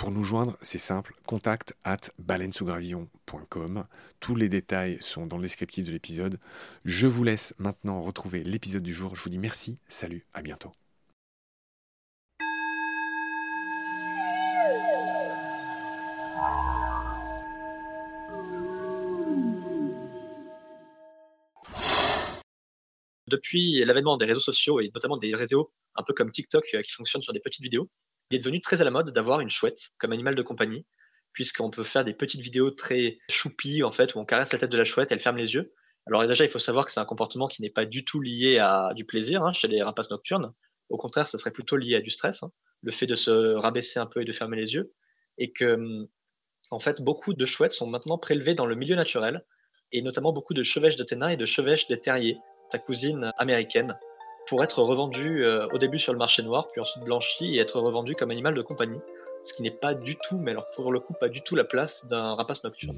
Pour nous joindre, c'est simple, contact at baleinesougravillon.com. Tous les détails sont dans le descriptif de l'épisode. Je vous laisse maintenant retrouver l'épisode du jour. Je vous dis merci, salut, à bientôt. Depuis l'avènement des réseaux sociaux et notamment des réseaux un peu comme TikTok euh, qui fonctionnent sur des petites vidéos, il est devenu très à la mode d'avoir une chouette comme animal de compagnie, puisqu'on peut faire des petites vidéos très choupies, en fait, où on caresse la tête de la chouette, elle ferme les yeux. Alors déjà, il faut savoir que c'est un comportement qui n'est pas du tout lié à du plaisir hein, chez les rapaces nocturnes. Au contraire, ce serait plutôt lié à du stress, hein, le fait de se rabaisser un peu et de fermer les yeux. Et que, en fait, beaucoup de chouettes sont maintenant prélevées dans le milieu naturel, et notamment beaucoup de chevêches de Ténin et de chevêches des terriers, sa cousine américaine, pour être revendu euh, au début sur le marché noir, puis ensuite blanchi et être revendu comme animal de compagnie. Ce qui n'est pas du tout, mais alors pour le coup, pas du tout la place d'un rapace nocturne.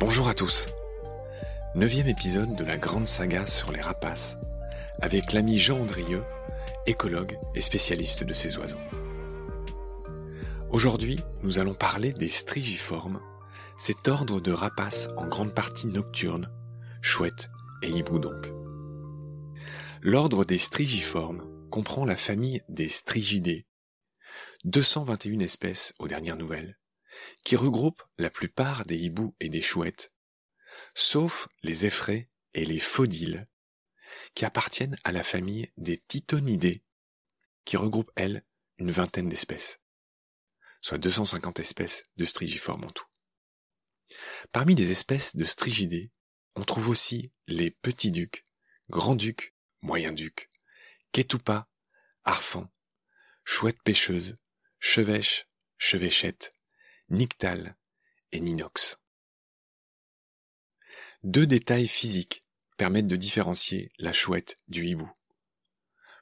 Bonjour à tous. Neuvième épisode de la grande saga sur les rapaces, avec l'ami Jean Andrieux écologue et spécialiste de ces oiseaux. Aujourd'hui, nous allons parler des strigiformes, cet ordre de rapaces en grande partie nocturnes, chouettes et hiboux donc. L'ordre des strigiformes comprend la famille des strigidés, 221 espèces aux dernières nouvelles, qui regroupent la plupart des hiboux et des chouettes, sauf les effraies et les faudiles, qui appartiennent à la famille des titonidés, qui regroupe, elles, une vingtaine d'espèces, soit 250 espèces de strigiformes en tout. Parmi les espèces de strigidés, on trouve aussi les petits ducs, grands ducs, moyens ducs, kétoupas, arfans, chouettes pêcheuses, chevêches, chevêchettes, nyctales et ninox. Deux détails physiques permettent de différencier la chouette du hibou.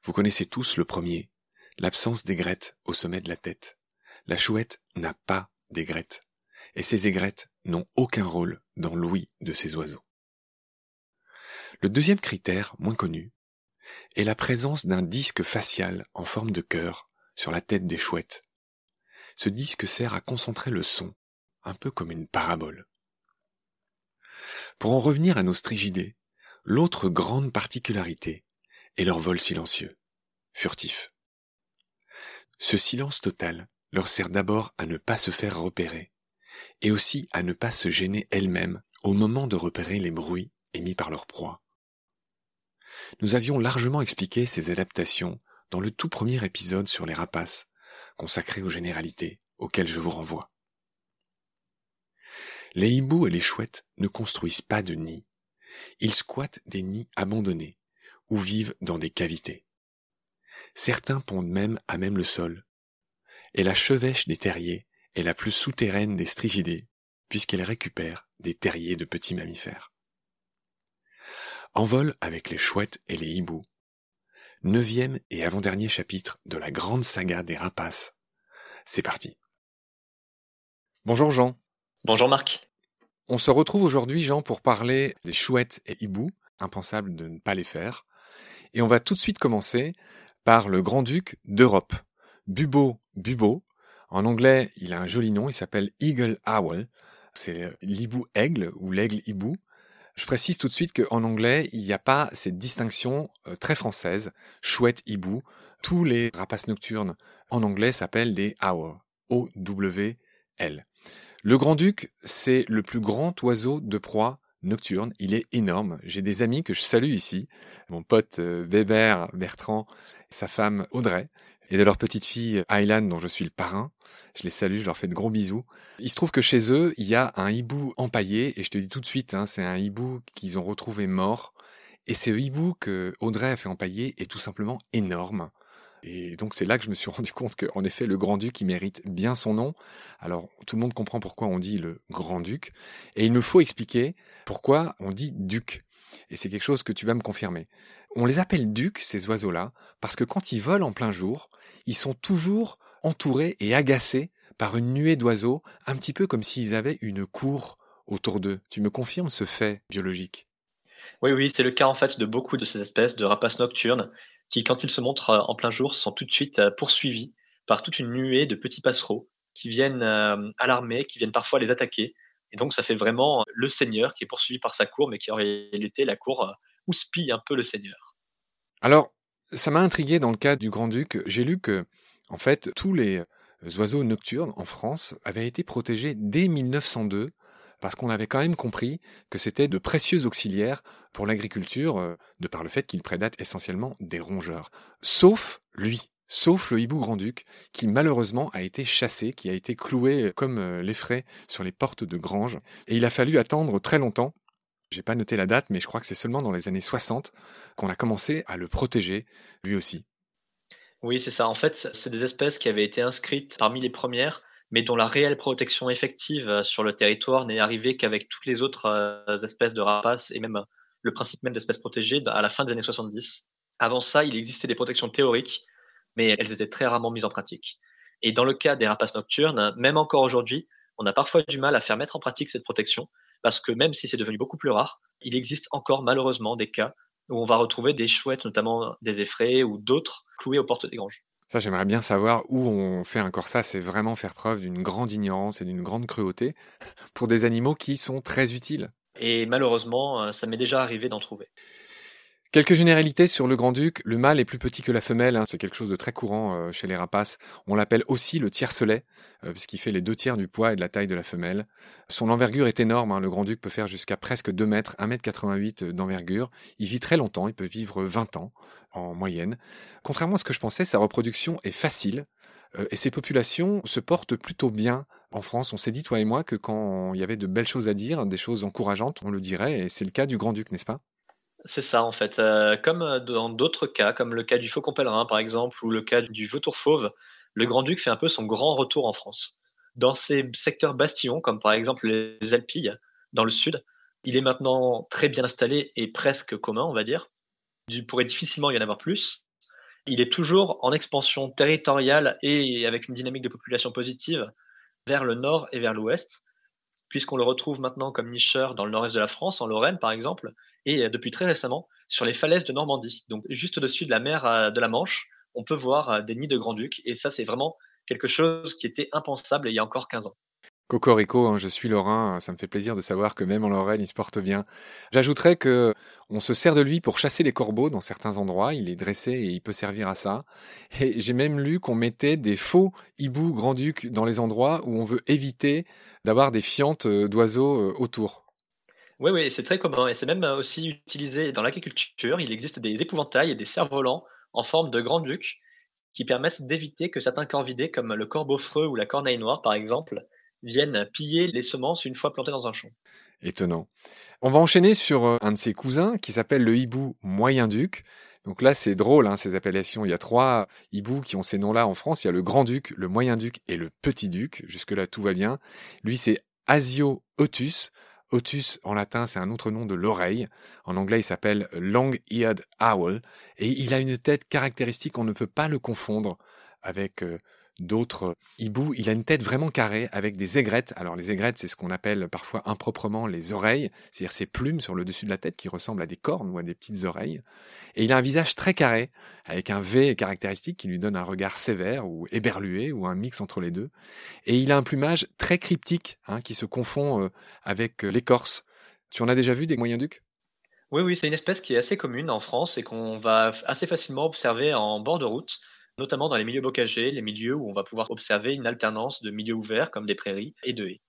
Vous connaissez tous le premier, l'absence d'aigrettes au sommet de la tête. La chouette n'a pas d'aigrettes, et ces aigrettes n'ont aucun rôle dans l'ouïe de ces oiseaux. Le deuxième critère, moins connu, est la présence d'un disque facial en forme de cœur sur la tête des chouettes. Ce disque sert à concentrer le son, un peu comme une parabole. Pour en revenir à nos strigidés, L'autre grande particularité est leur vol silencieux, furtif. Ce silence total leur sert d'abord à ne pas se faire repérer, et aussi à ne pas se gêner elles-mêmes au moment de repérer les bruits émis par leur proie. Nous avions largement expliqué ces adaptations dans le tout premier épisode sur les rapaces, consacré aux généralités, auxquelles je vous renvoie. Les hiboux et les chouettes ne construisent pas de nids. Ils squattent des nids abandonnés, ou vivent dans des cavités. Certains pondent même à même le sol. Et la chevêche des terriers est la plus souterraine des strigidés, puisqu'elle récupère des terriers de petits mammifères. En vol avec les chouettes et les hiboux. Neuvième et avant-dernier chapitre de la grande saga des rapaces. C'est parti. Bonjour Jean. Bonjour Marc. On se retrouve aujourd'hui Jean pour parler des chouettes et hiboux, impensable de ne pas les faire. Et on va tout de suite commencer par le grand-duc d'Europe, Bubo Bubo. En anglais, il a un joli nom, il s'appelle Eagle Owl. C'est l'hibou aigle ou l'aigle hibou. Je précise tout de suite qu'en anglais, il n'y a pas cette distinction euh, très française, chouette, hibou. Tous les rapaces nocturnes en anglais s'appellent des owls, O-W-L. Le grand-duc, c'est le plus grand oiseau de proie nocturne. Il est énorme. J'ai des amis que je salue ici. Mon pote euh, Weber Bertrand, sa femme Audrey, et de leur petite fille Aylan dont je suis le parrain. Je les salue, je leur fais de gros bisous. Il se trouve que chez eux, il y a un hibou empaillé, et je te dis tout de suite, hein, c'est un hibou qu'ils ont retrouvé mort. Et ce hibou que Audrey a fait empailler est tout simplement énorme. Et donc c'est là que je me suis rendu compte qu'en effet le grand-duc il mérite bien son nom. Alors tout le monde comprend pourquoi on dit le grand-duc. Et il nous faut expliquer pourquoi on dit duc. Et c'est quelque chose que tu vas me confirmer. On les appelle ducs, ces oiseaux-là, parce que quand ils volent en plein jour, ils sont toujours entourés et agacés par une nuée d'oiseaux, un petit peu comme s'ils avaient une cour autour d'eux. Tu me confirmes ce fait biologique? Oui, oui, c'est le cas en fait de beaucoup de ces espèces de rapaces nocturnes qui, quand ils se montrent euh, en plein jour, sont tout de suite euh, poursuivis par toute une nuée de petits passereaux qui viennent euh, alarmer, qui viennent parfois les attaquer. Et donc, ça fait vraiment le seigneur qui est poursuivi par sa cour, mais qui en réalité, la cour houspille un peu le seigneur. Alors, ça m'a intrigué dans le cas du Grand-Duc. J'ai lu que, en fait, tous les oiseaux nocturnes en France avaient été protégés dès 1902 parce qu'on avait quand même compris que c'était de précieux auxiliaires pour l'agriculture, euh, de par le fait qu'ils prédatent essentiellement des rongeurs. Sauf lui, sauf le hibou grand-duc, qui malheureusement a été chassé, qui a été cloué comme euh, les frais sur les portes de grange, et il a fallu attendre très longtemps. J'ai pas noté la date, mais je crois que c'est seulement dans les années 60 qu'on a commencé à le protéger, lui aussi. Oui, c'est ça. En fait, c'est des espèces qui avaient été inscrites parmi les premières mais dont la réelle protection effective euh, sur le territoire n'est arrivée qu'avec toutes les autres euh, espèces de rapaces et même euh, le principe même d'espèces protégées à la fin des années 70. Avant ça, il existait des protections théoriques, mais elles étaient très rarement mises en pratique. Et dans le cas des rapaces nocturnes, même encore aujourd'hui, on a parfois du mal à faire mettre en pratique cette protection, parce que même si c'est devenu beaucoup plus rare, il existe encore malheureusement des cas où on va retrouver des chouettes, notamment des effraies ou d'autres, cloués aux portes des granges. Ça, j'aimerais bien savoir où on fait encore ça. C'est vraiment faire preuve d'une grande ignorance et d'une grande cruauté pour des animaux qui sont très utiles. Et malheureusement, euh, ça m'est déjà arrivé d'en trouver. Quelques généralités sur le grand-duc. Le mâle est plus petit que la femelle. Hein. C'est quelque chose de très courant euh, chez les rapaces. On l'appelle aussi le tiercelet, euh, puisqu'il fait les deux tiers du poids et de la taille de la femelle. Son envergure est énorme. Hein. Le grand-duc peut faire jusqu'à presque 2 mètres, 1 mètre 88 d'envergure. Il vit très longtemps. Il peut vivre 20 ans en moyenne. Contrairement à ce que je pensais, sa reproduction est facile. Euh, et ses populations se portent plutôt bien en France. On s'est dit, toi et moi, que quand il y avait de belles choses à dire, des choses encourageantes, on le dirait. Et c'est le cas du grand-duc, n'est-ce pas? C'est ça, en fait. Euh, comme euh, dans d'autres cas, comme le cas du faucon pèlerin, par exemple, ou le cas du vautour fauve, le Grand-Duc fait un peu son grand retour en France. Dans ces secteurs bastions, comme par exemple les Alpilles, dans le sud, il est maintenant très bien installé et presque commun, on va dire. Il pourrait difficilement y en avoir plus. Il est toujours en expansion territoriale et avec une dynamique de population positive vers le nord et vers l'ouest, puisqu'on le retrouve maintenant comme nicheur dans le nord-est de la France, en Lorraine par exemple, et euh, depuis très récemment sur les falaises de Normandie. Donc juste au-dessus de la mer euh, de la Manche, on peut voir euh, des nids de grand-ducs et ça c'est vraiment quelque chose qui était impensable il y a encore 15 ans. Cocorico, hein, je suis Lorrain, ça me fait plaisir de savoir que même en Lorraine, il se porte bien. J'ajouterais que on se sert de lui pour chasser les corbeaux dans certains endroits, il est dressé et il peut servir à ça. Et j'ai même lu qu'on mettait des faux hiboux grand-duc dans les endroits où on veut éviter d'avoir des fientes d'oiseaux autour. Oui, oui, c'est très commun et c'est même euh, aussi utilisé dans l'agriculture. Il existe des épouvantails et des cerfs-volants en forme de grand-duc qui permettent d'éviter que certains corvidés, comme le corbeau-freux ou la corneille noire par exemple, viennent piller les semences une fois plantées dans un champ. Étonnant. On va enchaîner sur euh, un de ses cousins qui s'appelle le hibou moyen-duc. Donc là, c'est drôle, hein, ces appellations. Il y a trois hiboux qui ont ces noms-là en France. Il y a le grand-duc, le moyen-duc et le petit-duc. Jusque-là, tout va bien. Lui, c'est Asio otus. Otus, en latin, c'est un autre nom de l'oreille. En anglais, il s'appelle Long-Eared Owl. Et il a une tête caractéristique, on ne peut pas le confondre avec euh, d'autres hiboux. Il a une tête vraiment carrée avec des aigrettes. Alors les aigrettes, c'est ce qu'on appelle parfois improprement les oreilles, c'est-à-dire ces plumes sur le dessus de la tête qui ressemblent à des cornes ou à des petites oreilles. Et il a un visage très carré avec un V caractéristique qui lui donne un regard sévère ou éberlué ou un mix entre les deux. Et il a un plumage très cryptique hein, qui se confond euh, avec euh, l'écorce. Tu en as déjà vu des moyens ducs? Oui, oui, c'est une espèce qui est assez commune en France et qu'on va assez facilement observer en bord de route notamment dans les milieux bocagers, les milieux où on va pouvoir observer une alternance de milieux ouverts comme des prairies et de haies.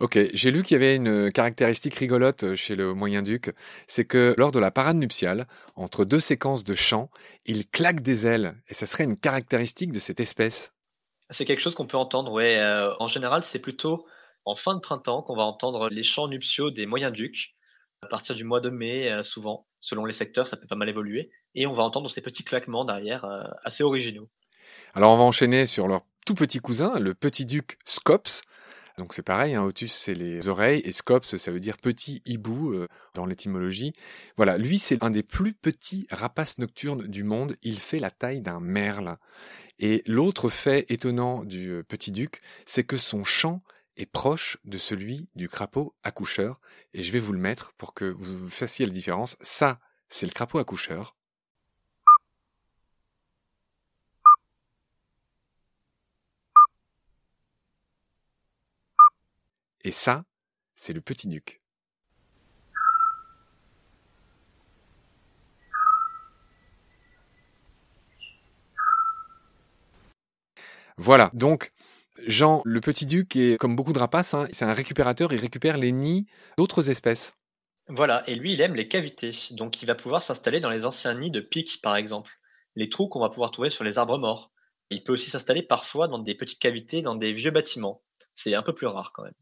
Ok, j'ai lu qu'il y avait une caractéristique rigolote chez le Moyen-Duc, c'est que lors de la parade nuptiale, entre deux séquences de chants, il claque des ailes, et ça serait une caractéristique de cette espèce. C'est quelque chose qu'on peut entendre, ouais. Euh, en général, c'est plutôt en fin de printemps qu'on va entendre les chants nuptiaux des Moyens-Ducs, à partir du mois de mai, euh, souvent. Selon les secteurs, ça peut pas mal évoluer et on va entendre ces petits claquements derrière euh, assez originaux. Alors on va enchaîner sur leur tout petit cousin, le petit duc Scops. Donc c'est pareil, hein, Otus c'est les oreilles et Scops ça veut dire petit hibou euh, dans l'étymologie. Voilà, lui c'est un des plus petits rapaces nocturnes du monde, il fait la taille d'un merle. Et l'autre fait étonnant du euh, petit duc, c'est que son chant est proche de celui du crapaud accoucheur. Et je vais vous le mettre pour que vous fassiez la différence. Ça, c'est le crapaud accoucheur. Et ça, c'est le petit duc. Voilà, donc Jean, le petit duc est comme beaucoup de rapaces, hein, c'est un récupérateur, il récupère les nids d'autres espèces. Voilà, et lui il aime les cavités, donc il va pouvoir s'installer dans les anciens nids de pics par exemple, les trous qu'on va pouvoir trouver sur les arbres morts. Il peut aussi s'installer parfois dans des petites cavités dans des vieux bâtiments. C'est un peu plus rare quand même.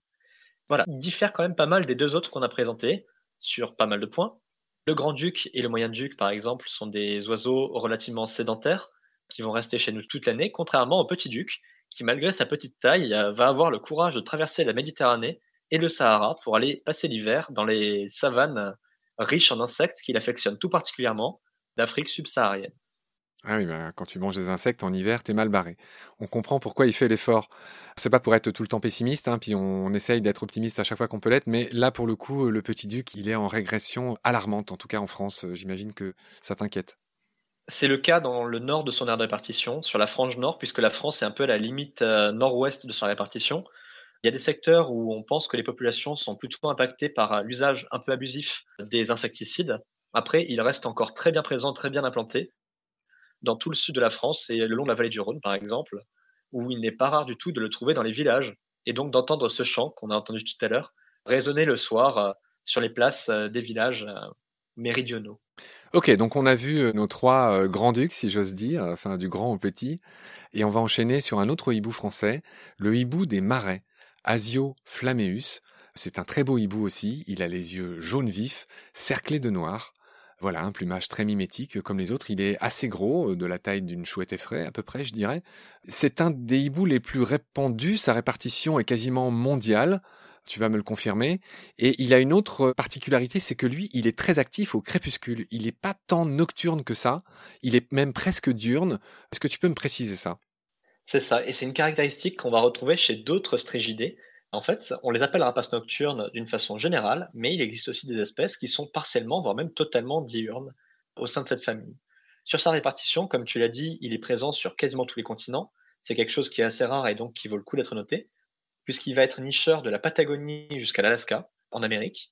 Il diffère quand même pas mal des deux autres qu'on a présentés sur pas mal de points. Le grand-duc et le moyen-duc, par exemple, sont des oiseaux relativement sédentaires qui vont rester chez nous toute l'année, contrairement au petit-duc, qui, malgré sa petite taille, euh, va avoir le courage de traverser la Méditerranée et le Sahara pour aller passer l'hiver dans les savanes riches en insectes qu'il affectionne tout particulièrement d'Afrique subsaharienne. Ah oui, bah, quand tu manges des insectes en hiver, t'es mal barré. On comprend pourquoi il fait l'effort. C'est pas pour être tout le temps pessimiste, hein, puis on, essaye d'être optimiste à chaque fois qu'on peut l'être, mais là, pour le coup, le petit duc, il est en régression alarmante, en tout cas en France. J'imagine que ça t'inquiète. C'est le cas dans le nord de son aire de répartition, sur la frange nord, puisque la France est un peu à la limite euh, nord-ouest de sa répartition. Il y a des secteurs où on pense que les populations sont plutôt impactées par euh, l'usage un peu abusif des insecticides. Après, il reste encore très bien présent, très bien implanté, dans tout le sud de la France et le long de la vallée du Rhône, par exemple, où il n'est pas rare du tout de le trouver dans les villages, et donc d'entendre ce chant qu'on a entendu tout à l'heure résonner le soir euh, sur les places euh, des villages euh, méridionaux. Ok, donc on a vu nos trois grands-ducs, si j'ose dire, enfin du grand au petit, et on va enchaîner sur un autre hibou français, le hibou des marais, Asio flammeus. C'est un très beau hibou aussi, il a les yeux jaunes vifs, cerclés de noir, voilà, un plumage très mimétique comme les autres. Il est assez gros, euh, de la taille d'une chouette effraie à peu près, je dirais. C'est un des hiboux les plus répandus. Sa répartition est quasiment mondiale. Tu vas me le confirmer. Et il a une autre particularité, c'est que lui, il est très actif au crépuscule. Il n'est pas tant nocturne que ça. Il est même presque diurne. Est-ce que tu peux me préciser ça? C'est ça. Et c'est une caractéristique qu'on va retrouver chez d'autres strigidés. En fait, on les appelle rapaces nocturnes d'une façon générale, mais il existe aussi des espèces qui sont partiellement, voire même totalement diurnes au sein de cette famille. Sur sa répartition, comme tu l'as dit, il est présent sur quasiment tous les continents. C'est quelque chose qui est assez rare et donc qui vaut le coup d'être noté. puisqu'il va être nicheur de la Patagonie jusqu'à l'Alaska, en Amérique.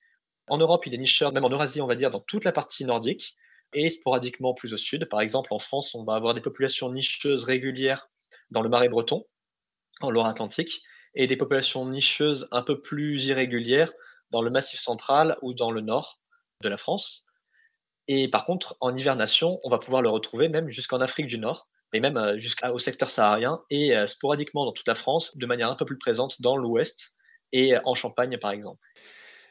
En Europe, il est nicheur, même en Eurasie, on va dire, dans toute la partie nordique, et sporadiquement plus au sud. Par exemple, en France, on va avoir des populations nicheuses régulières dans le marais breton, en Loire-Atlantique, et des populations nicheuses un peu plus irrégulières dans le massif central ou dans le nord de la France. Et par contre, en hivernation, on va pouvoir le retrouver même jusqu'en Afrique du Nord, mais même euh, jusqu'au secteur saharien et euh, sporadiquement dans toute la France, de manière un peu plus présente dans l'ouest et en Champagne par exemple.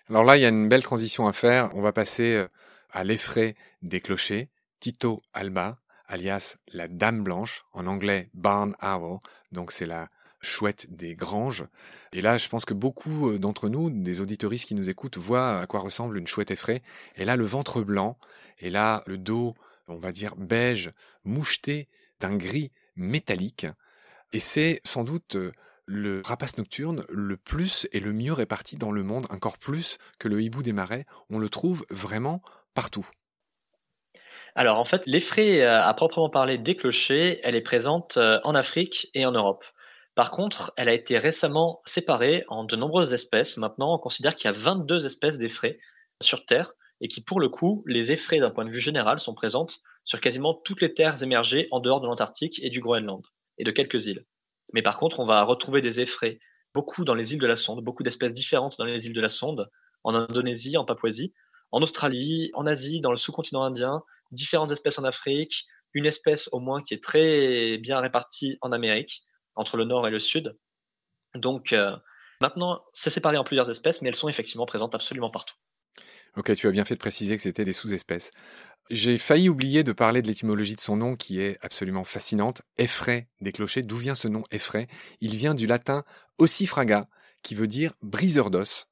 Alors là, il y a une belle transition à faire. On va passer euh, à l'effray des clochers. Tito Alba, alias la Dame Blanche, en anglais Barn Owl, donc c'est la chouette des granges. Et là, je pense que beaucoup euh, d'entre nous, des auditoristes qui nous écoutent, voient à quoi ressemble une chouette effraie. Et là, le ventre blanc, et là, le dos, on va dire beige, moucheté d'un gris métallique. Et c'est sans doute euh, le rapace nocturne le plus et le mieux réparti dans le monde, encore plus que le hibou des marais. On le trouve vraiment partout. Alors en fait, l'effraie euh, à proprement parler des clochers, elle est présente en Afrique et en Europe. Par contre, elle a été récemment séparée en de nombreuses espèces. Maintenant, on considère qu'il y a 22 espèces d'effraies sur Terre et qui, pour le coup, les effraies d'un point de vue général sont présentes sur quasiment toutes les terres émergées en dehors de l'Antarctique et du Groenland et de quelques îles. Mais par contre, on va retrouver des effraies beaucoup dans les îles de la Sonde, beaucoup d'espèces différentes dans les îles de la Sonde, en Indonésie, en Papouasie, en Australie, en Asie, dans le sous-continent indien, différentes espèces en Afrique, une espèce au moins qui est très bien répartie en Amérique, entre le nord et le sud. Donc euh, maintenant, c'est séparé en plusieurs espèces, mais elles sont effectivement présentes absolument partout. Ok, tu as bien fait de préciser que c'était des sous-espèces. J'ai failli oublier de parler de l'étymologie de son nom qui est absolument fascinante. Effray des clochers. D'où vient ce nom effray Il vient du latin ossifraga, qui veut dire briseur d'os.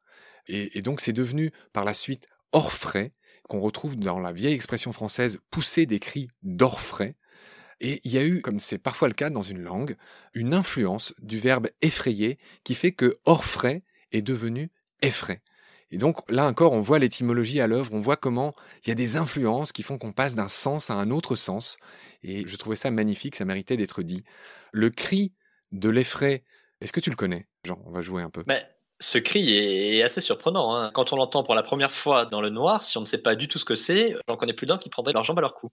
Et, et, donc c'est devenu par la suite orfray, qu'on retrouve dans la vieille expression française pousser des cris d'orfray. Et il y a eu, comme c'est parfois le cas dans une langue, une influence du verbe effrayer qui fait que orfray est devenu effray. Et donc là encore, on voit l'étymologie à l'œuvre, on voit comment il y a des influences qui font qu'on passe d'un sens à un autre sens. Et je trouvais ça magnifique, ça méritait d'être dit. Le cri de l'effray, est-ce que tu le connais Jean, on va jouer un peu. Mais ce cri est assez surprenant. Hein. Quand on l'entend pour la première fois dans le noir, si on ne sait pas du tout ce que c'est, j'en connais plus d'un qui prendrait leur jambe à leur cou.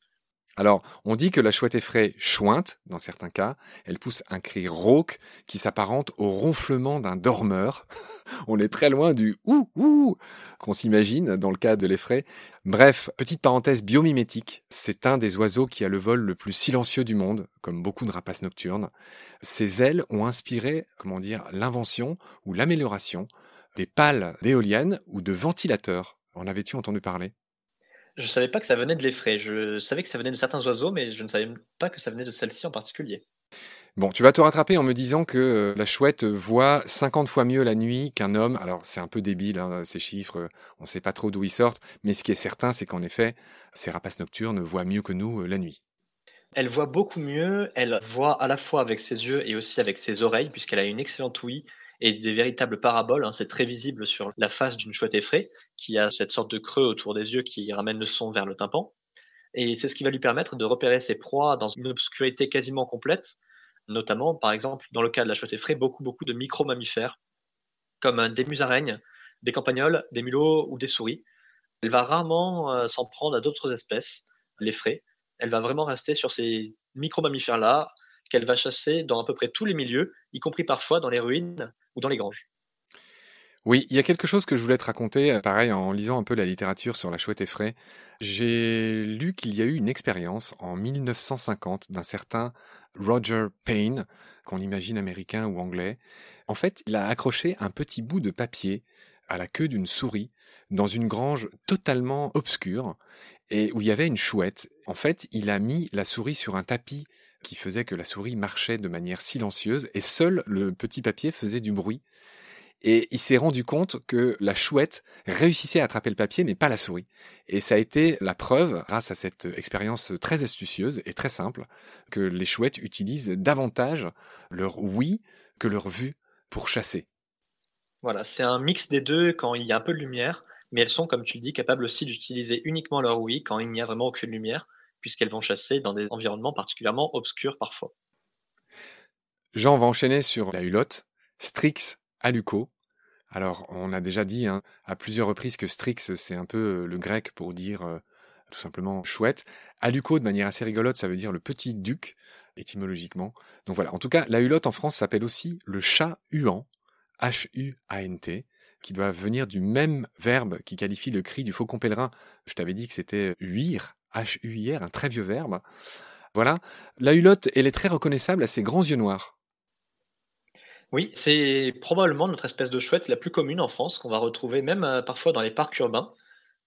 Alors, on dit que la chouette effraie chointe, dans certains cas. Elle pousse un cri rauque qui s'apparente au ronflement d'un dormeur. on est très loin du ouh ouh qu'on s'imagine dans le cas de l'effraie. Bref, petite parenthèse biomimétique. C'est un des oiseaux qui a le vol le plus silencieux du monde, comme beaucoup de rapaces nocturnes. Ses ailes ont inspiré, comment dire, l'invention ou l'amélioration des pales d'éoliennes ou de ventilateurs. En avais-tu entendu parler? Je savais pas que ça venait de l'effraie. Je savais que ça venait de certains oiseaux, mais je ne savais pas que ça venait de celle-ci en particulier. Bon, tu vas te rattraper en me disant que euh, la chouette voit 50 fois mieux la nuit qu'un homme. Alors, c'est un peu débile, hein, ces chiffres, on ne sait pas trop d'où ils sortent, mais ce qui est certain, c'est qu'en effet, ces rapaces nocturnes voient mieux que nous euh, la nuit. Elle voit beaucoup mieux, elle voit à la fois avec ses yeux et aussi avec ses oreilles, puisqu'elle a une excellente ouïe et des véritables paraboles. Hein. c'est très visible sur la face d'une chouette effraie, qui a cette sorte de creux autour des yeux qui ramène le son vers le tympan. Et c'est ce qui va lui permettre de repérer ses proies dans une obscurité quasiment complète, notamment, par exemple, dans le cas de la chouette effraie, beaucoup, beaucoup de micro-mammifères, comme des musaraignes, des campagnols, des mulots ou des souris. Elle va rarement euh, s'en prendre à d'autres espèces, l'effraie. Elle va vraiment rester sur ces micro-mammifères-là, qu'elle va chasser dans à peu près tous les milieux, y compris parfois dans les ruines ou dans les granges. Oui, il y a quelque chose que je voulais te raconter, euh, pareil en lisant un peu la littérature sur la chouette effraie. J'ai lu qu'il y a eu une expérience en 1950 d'un certain Roger Payne, qu'on imagine américain ou anglais. En fait, il a accroché un petit bout de papier à la queue d'une souris dans une grange totalement obscure et où il y avait une chouette. En fait, il a mis la souris sur un tapis qui faisait que la souris marchait de manière silencieuse et seul le petit papier faisait du bruit. Et il s'est rendu compte que la chouette réussissait à attraper le papier, mais pas la souris. Et ça a été la preuve, grâce à cette expérience très astucieuse et très simple, que les chouettes utilisent davantage leur oui que leur vue pour chasser. Voilà, c'est un mix des deux quand il y a un peu de lumière, mais elles sont, comme tu le dis, capables aussi d'utiliser uniquement leur oui quand il n'y a vraiment aucune lumière puisqu'elles vont chasser dans des environnements particulièrement obscurs parfois. Jean va enchaîner sur la hulotte, Strix Aluco. Alors, on a déjà dit hein, à plusieurs reprises que Strix, c'est un peu le grec pour dire tout simplement chouette. Aluco, de manière assez rigolote, ça veut dire le petit duc, étymologiquement. Donc voilà, en tout cas, la hulotte en France s'appelle aussi le chat huant, H-U-A-N-T, qui doit venir du même verbe qui qualifie le cri du faucon pèlerin. Je t'avais dit que c'était huir, H-U-I-R, un très vieux verbe. Voilà. La hulotte, elle est très reconnaissable à ses grands yeux noirs. Oui, c'est probablement notre espèce de chouette la plus commune en France, qu'on va retrouver même euh, parfois dans les parcs urbains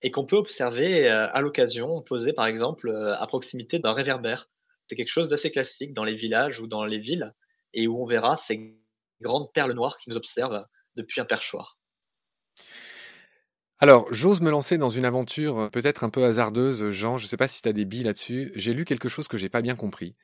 et qu'on peut observer euh, à l'occasion, posé par exemple euh, à proximité d'un réverbère. C'est quelque chose d'assez classique dans les villages ou dans les villes et où on verra ces grandes perles noires qui nous observent depuis un perchoir. Alors, j'ose me lancer dans une aventure euh, peut-être un peu hasardeuse, Jean, je ne sais pas si tu as des billes là-dessus. J'ai lu quelque chose que j'ai pas bien compris,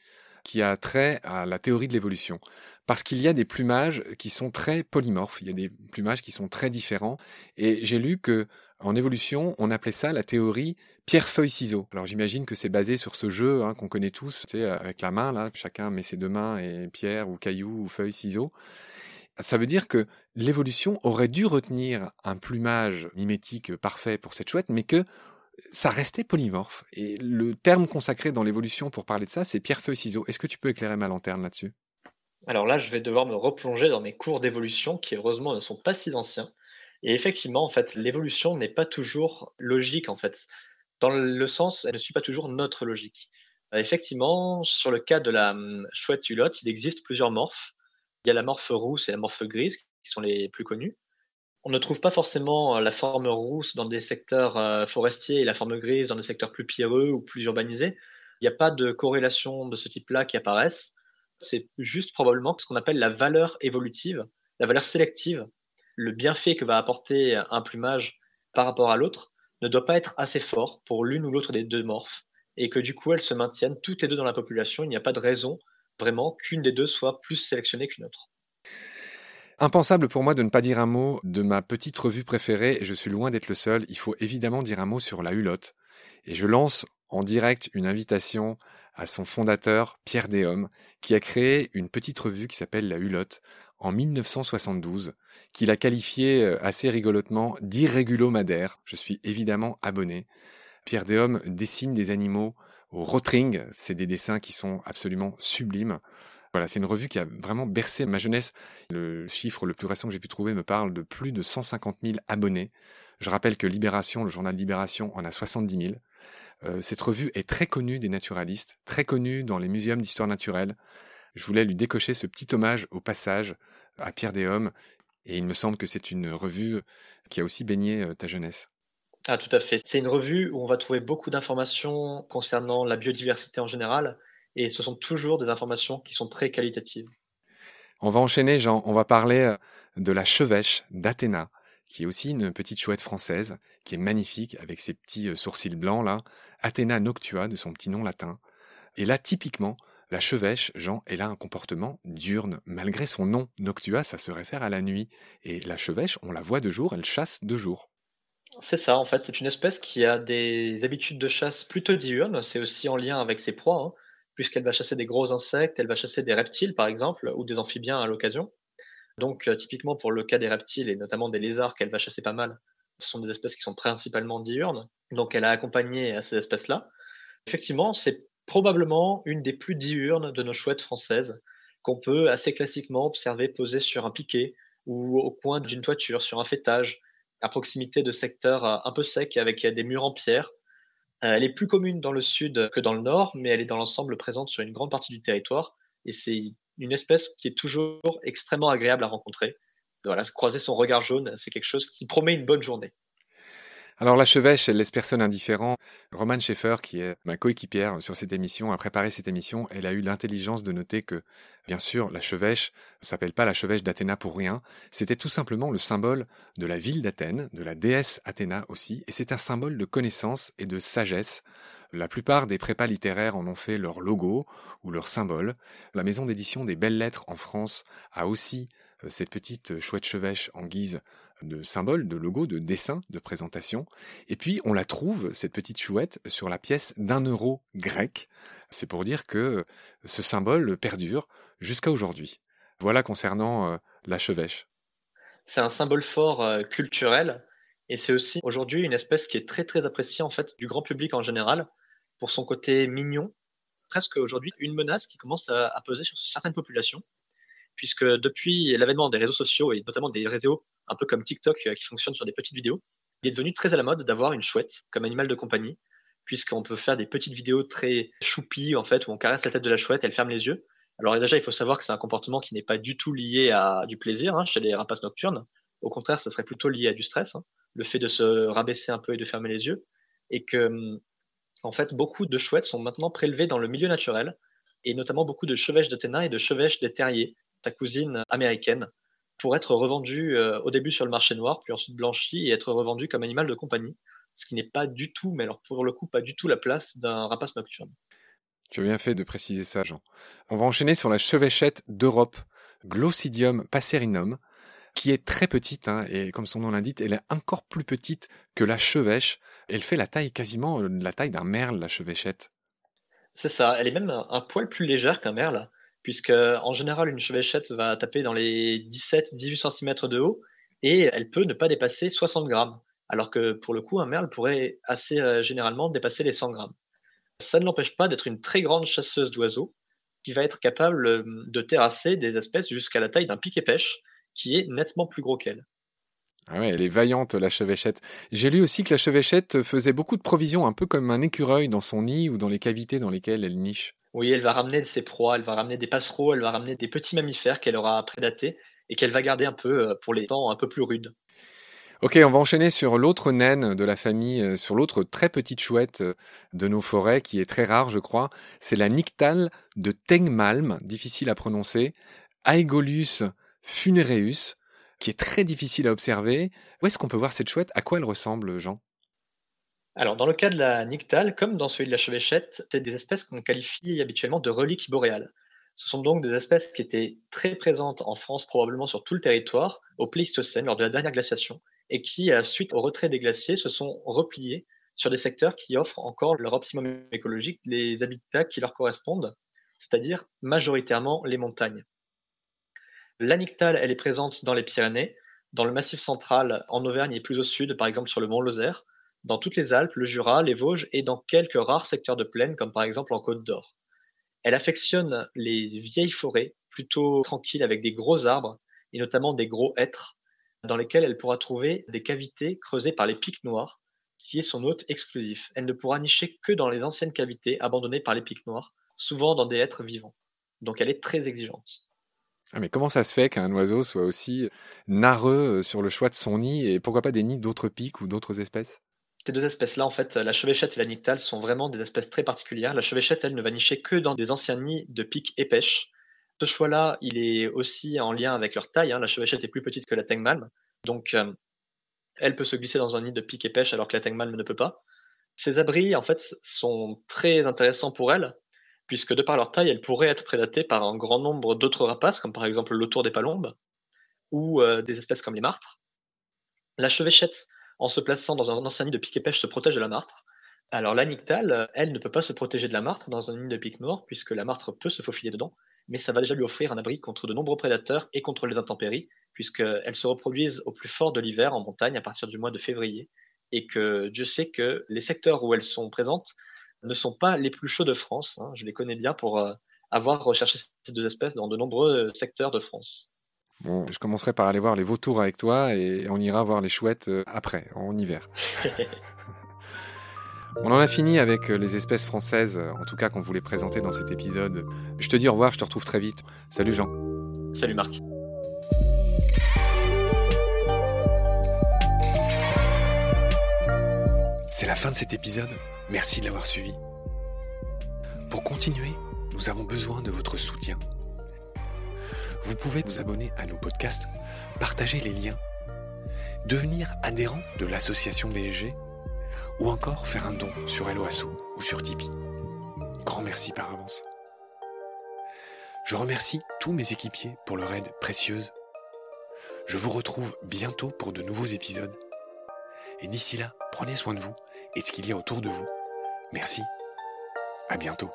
qui a trait à la théorie de l'évolution. Parce qu'il y a des plumages qui sont très polymorphes, il y a des plumages qui sont très différents, et j'ai lu que en évolution, on appelait ça la théorie pierre-feuille-ciseau. Alors j'imagine que c'est basé sur ce jeu hein, qu'on connaît tous, tu sais, avec la main, là, chacun met ses deux mains et pierre ou caillou ou feuille, ciseau. Ça veut dire que l'évolution aurait dû retenir un plumage mimétique parfait pour cette chouette, mais que ça restait polymorphe. Et le terme consacré dans l'évolution pour parler de ça, c'est pierre-feuille-ciseau. Est-ce que tu peux éclairer ma lanterne là-dessus? Alors là, je vais devoir me replonger dans mes cours d'évolution qui, heureusement, ne sont pas si anciens. Et effectivement, en fait, l'évolution n'est pas toujours logique, en fait. Dans le sens, elle ne suit pas toujours notre logique. Euh, effectivement, sur le cas de la hum, chouette hulotte, il existe plusieurs morphes. Il y a la morphe rousse et la morphe grise qui sont les plus connues. On ne trouve pas forcément la forme rousse dans des secteurs euh, forestiers et la forme grise dans des secteurs plus pierreux ou plus urbanisés. Il n'y a pas de corrélation de ce type-là qui apparaissent. C'est juste probablement ce qu'on appelle la valeur évolutive, la valeur sélective le bienfait que va apporter un plumage par rapport à l'autre ne doit pas être assez fort pour l'une ou l'autre des deux morphes et que du coup elles se maintiennent toutes les deux dans la population. Il n'y a pas de raison vraiment qu'une des deux soit plus sélectionnée qu'une autre. Impensable pour moi de ne pas dire un mot de ma petite revue préférée, et je suis loin d'être le seul, il faut évidemment dire un mot sur la hulotte. Et je lance en direct une invitation à son fondateur, Pierre Déhomme, qui a créé une petite revue qui s'appelle La Hulotte, en 1972, qu'il a qualifié euh, assez rigolotement d'irrégulomadaire. Je suis évidemment abonné. Pierre Déhomme dessine des animaux au rotring. C'est des dessins qui sont absolument sublimes. Voilà, c'est une revue qui a vraiment bercé ma jeunesse. Le chiffre le plus récent que j'ai pu trouver me parle de plus de 150 000 abonnés. Je rappelle que Libération, le journal Libération, en a 70 000. Euh, cette revue est très connue des naturalistes, très connue dans les muséums d'histoire naturelle. Je voulais lui décocher ce petit hommage au passage à Pierre Déhomme. Et il me semble que c'est une revue qui a aussi baigné euh, ta jeunesse. Ah, tout à fait. C'est une revue où on va trouver beaucoup d'informations concernant la biodiversité en général. Et ce sont toujours des informations qui sont très qualitatives. On va enchaîner, Jean. On va parler euh, de la chevêche d'Athéna, qui est aussi une petite chouette française, qui est magnifique, avec ses petits euh, sourcils blancs, là. Athéna noctua, de son petit nom latin. Et là, typiquement, la chevêche, Jean, elle a un comportement diurne. Malgré son nom, Noctua, ça se réfère à la nuit. Et la chevêche, on la voit de jour, elle chasse de jour. C'est ça, en fait. C'est une espèce qui a des habitudes de chasse plutôt diurnes. C'est aussi en lien avec ses proies, hein, puisqu'elle va chasser des gros insectes, elle va chasser des reptiles, par exemple, ou des amphibiens à l'occasion. Donc, euh, typiquement pour le cas des reptiles et notamment des lézards qu'elle va chasser pas mal, ce sont des espèces qui sont principalement diurnes. Donc, elle a accompagné ces espèces-là. Effectivement, c'est probablement une des plus diurnes de nos chouettes françaises, qu'on peut assez classiquement observer posées sur un piquet ou au coin d'une toiture, sur un fêtage, à proximité de secteurs euh, un peu secs avec des murs en pierre. Euh, elle est plus commune dans le sud que dans le nord, mais elle est dans l'ensemble présente sur une grande partie du territoire. Et c'est une espèce qui est toujours extrêmement agréable à rencontrer. Voilà, croiser son regard jaune, c'est quelque chose qui promet une bonne journée. Alors la chevêche, elle laisse personne indifférent. Roman Schaeffer, qui est ma coéquipière sur cette émission, a préparé cette émission. Elle a eu l'intelligence de noter que, bien sûr, la chevêche ne s'appelle pas la chevêche d'Athéna pour rien. C'était tout simplement le symbole de la ville d'Athènes, de la déesse Athéna aussi, et c'est un symbole de connaissance et de sagesse. La plupart des prépas littéraires en ont fait leur logo ou leur symbole. La maison d'édition des belles lettres en France a aussi euh, cette petite chouette chevêche en guise de symbole, de logo, de dessin, de présentation. Et puis on la trouve, cette petite chouette, sur la pièce d'un euro grec. C'est pour dire que ce symbole perdure jusqu'à aujourd'hui. Voilà concernant euh, la chevêche. C'est un symbole fort euh, culturel et c'est aussi aujourd'hui une espèce qui est très très appréciée en fait du grand public en général pour son côté mignon. Presque aujourd'hui une menace qui commence à peser sur certaines populations puisque depuis l'avènement des réseaux sociaux et notamment des réseaux un peu comme TikTok euh, qui fonctionnent sur des petites vidéos, il est devenu très à la mode d'avoir une chouette comme animal de compagnie puisqu'on peut faire des petites vidéos très choupies en fait où on caresse la tête de la chouette, elle ferme les yeux alors déjà, il faut savoir que c'est un comportement qui n'est pas du tout lié à du plaisir hein, chez les rapaces nocturnes. Au contraire, ça serait plutôt lié à du stress, hein, le fait de se rabaisser un peu et de fermer les yeux. Et que, en fait, beaucoup de chouettes sont maintenant prélevées dans le milieu naturel, et notamment beaucoup de chevêches Ténin et de chevêches des terriers, sa cousine américaine, pour être revendues euh, au début sur le marché noir, puis ensuite blanchies et être revendues comme animal de compagnie, ce qui n'est pas du tout, mais alors pour le coup, pas du tout la place d'un rapace nocturne. Tu as bien fait de préciser ça, Jean. On va enchaîner sur la chevêchette d'Europe, Glossidium passerinum, qui est très petite, hein, et comme son nom l'indique, elle est encore plus petite que la chevêche. Elle fait la taille quasiment euh, la taille d'un merle, la chevêchette. C'est ça, elle est même un, poil plus légère qu'un merle, puisque en général une chevêchette va taper dans les 17-18 cm de haut, et elle peut ne pas dépasser 60 grammes, alors que pour le coup un merle pourrait assez euh, généralement dépasser les 100 grammes ça ne l'empêche pas d'être une très grande chasseuse d'oiseaux qui va être capable euh, de terrasser des espèces jusqu'à la taille d'un piquet-pêche qui est nettement plus gros qu'elle. Ah ouais, elle est vaillante, la chevêchette. J'ai lu aussi que la chevêchette faisait beaucoup de provisions, un peu comme un écureuil dans son nid ou dans les cavités dans lesquelles elle niche. Oui, elle va ramener ses proies, elle va ramener des passereaux, elle va ramener des petits mammifères qu'elle aura prédatés et qu'elle va garder un peu euh, pour les temps un peu plus rudes. Ok, on va enchaîner sur l'autre naine de la famille, euh, sur l'autre très petite chouette euh, de nos forêts, qui est très rare, je crois. C'est la nyctale de Tengmalm, difficile à prononcer, Aegolus funereus, qui est très difficile à observer. Où est-ce qu'on peut voir cette chouette? À quoi elle ressemble, Jean? Alors, dans le cas de la nyctale, comme dans celui de la chevêchette, c'est des espèces qu'on qualifie habituellement de reliques boréales. Ce sont donc des espèces qui étaient très présentes en France, probablement sur tout le territoire, au Pléistocène, lors de la dernière glaciation, et qui, suite au retrait des glaciers, se sont repliés sur des secteurs qui offrent encore leur optimum écologique, les habitats qui leur correspondent, c'est-à-dire majoritairement les montagnes. L'anictale, elle est présente dans les Pyrénées, dans le Massif central, en Auvergne et plus au sud, par exemple sur le mont Lozère, dans toutes les Alpes, le Jura, les Vosges et dans quelques rares secteurs de plaine, comme par exemple en Côte d'Or. Elle affectionne les vieilles forêts, plutôt tranquilles avec des gros arbres et notamment des gros hêtres, dans lesquelles elle pourra trouver des cavités creusées par les pics noirs, qui est son hôte exclusif. Elle ne pourra nicher que dans les anciennes cavités abandonnées par les pics noirs, souvent dans des êtres vivants. Donc elle est très exigeante. Ah mais comment ça se fait qu'un oiseau soit aussi narreux euh, sur le choix de son nid et pourquoi pas des nids d'autres pics ou d'autres espèces? Ces deux espèces-là, en fait, la chevêchette et la nyctale sont vraiment des espèces très particulières. La chevêchette, elle, ne va nicher que dans des anciens nids de pics et pêches, ce choix-là, il est aussi en lien avec leur taille. Hein. La chevêchette est plus petite que la tengmalm. Donc, euh, elle peut se glisser dans un nid de pique et pêche alors que la tengmalm ne peut pas. Ces abris, en fait, sont très intéressants pour elle, puisque de par leur taille, elles pourraient être prédatées par un grand nombre d'autres rapaces, comme par exemple l'autour des palombes, ou euh, des espèces comme les martres. La chevêchette, en se plaçant dans un ancien nid de pique et pêche, se protège de la martre. Alors la nyctale, elle ne peut pas se protéger de la martre dans un nid de pique noir, puisque la martre peut se faufiler dedans mais ça va déjà lui offrir un abri contre de nombreux prédateurs et contre les intempéries, puisqu'elles se reproduisent au plus fort de l'hiver en montagne à partir du mois de février, et que Dieu sait que les secteurs où elles sont présentes ne sont pas les plus chauds de France. Hein. Je les connais bien pour euh, avoir recherché ces deux espèces dans de nombreux secteurs de France. Bon, je commencerai par aller voir les vautours avec toi et on ira voir les chouettes euh, après, en hiver. On en a fini avec euh, les espèces françaises, euh, en tout cas qu'on voulait présenter dans cet épisode. Je te dis au revoir, je te retrouve très vite. Salut Jean. Salut Marc. C'est la fin de cet épisode. Merci de l'avoir suivi. Pour continuer, nous avons besoin de votre soutien. Vous pouvez vous abonner à nos podcasts, partager les liens, devenir adhérent de l'association BSG ou encore faire un don sur Helloasso ou sur Tipeee. Grand merci par avance. Je remercie tous mes équipiers pour leur aide précieuse. Je vous retrouve bientôt pour de nouveaux épisodes. Et d'ici là, prenez soin de vous et de ce qu'il y a autour de vous. Merci. À bientôt.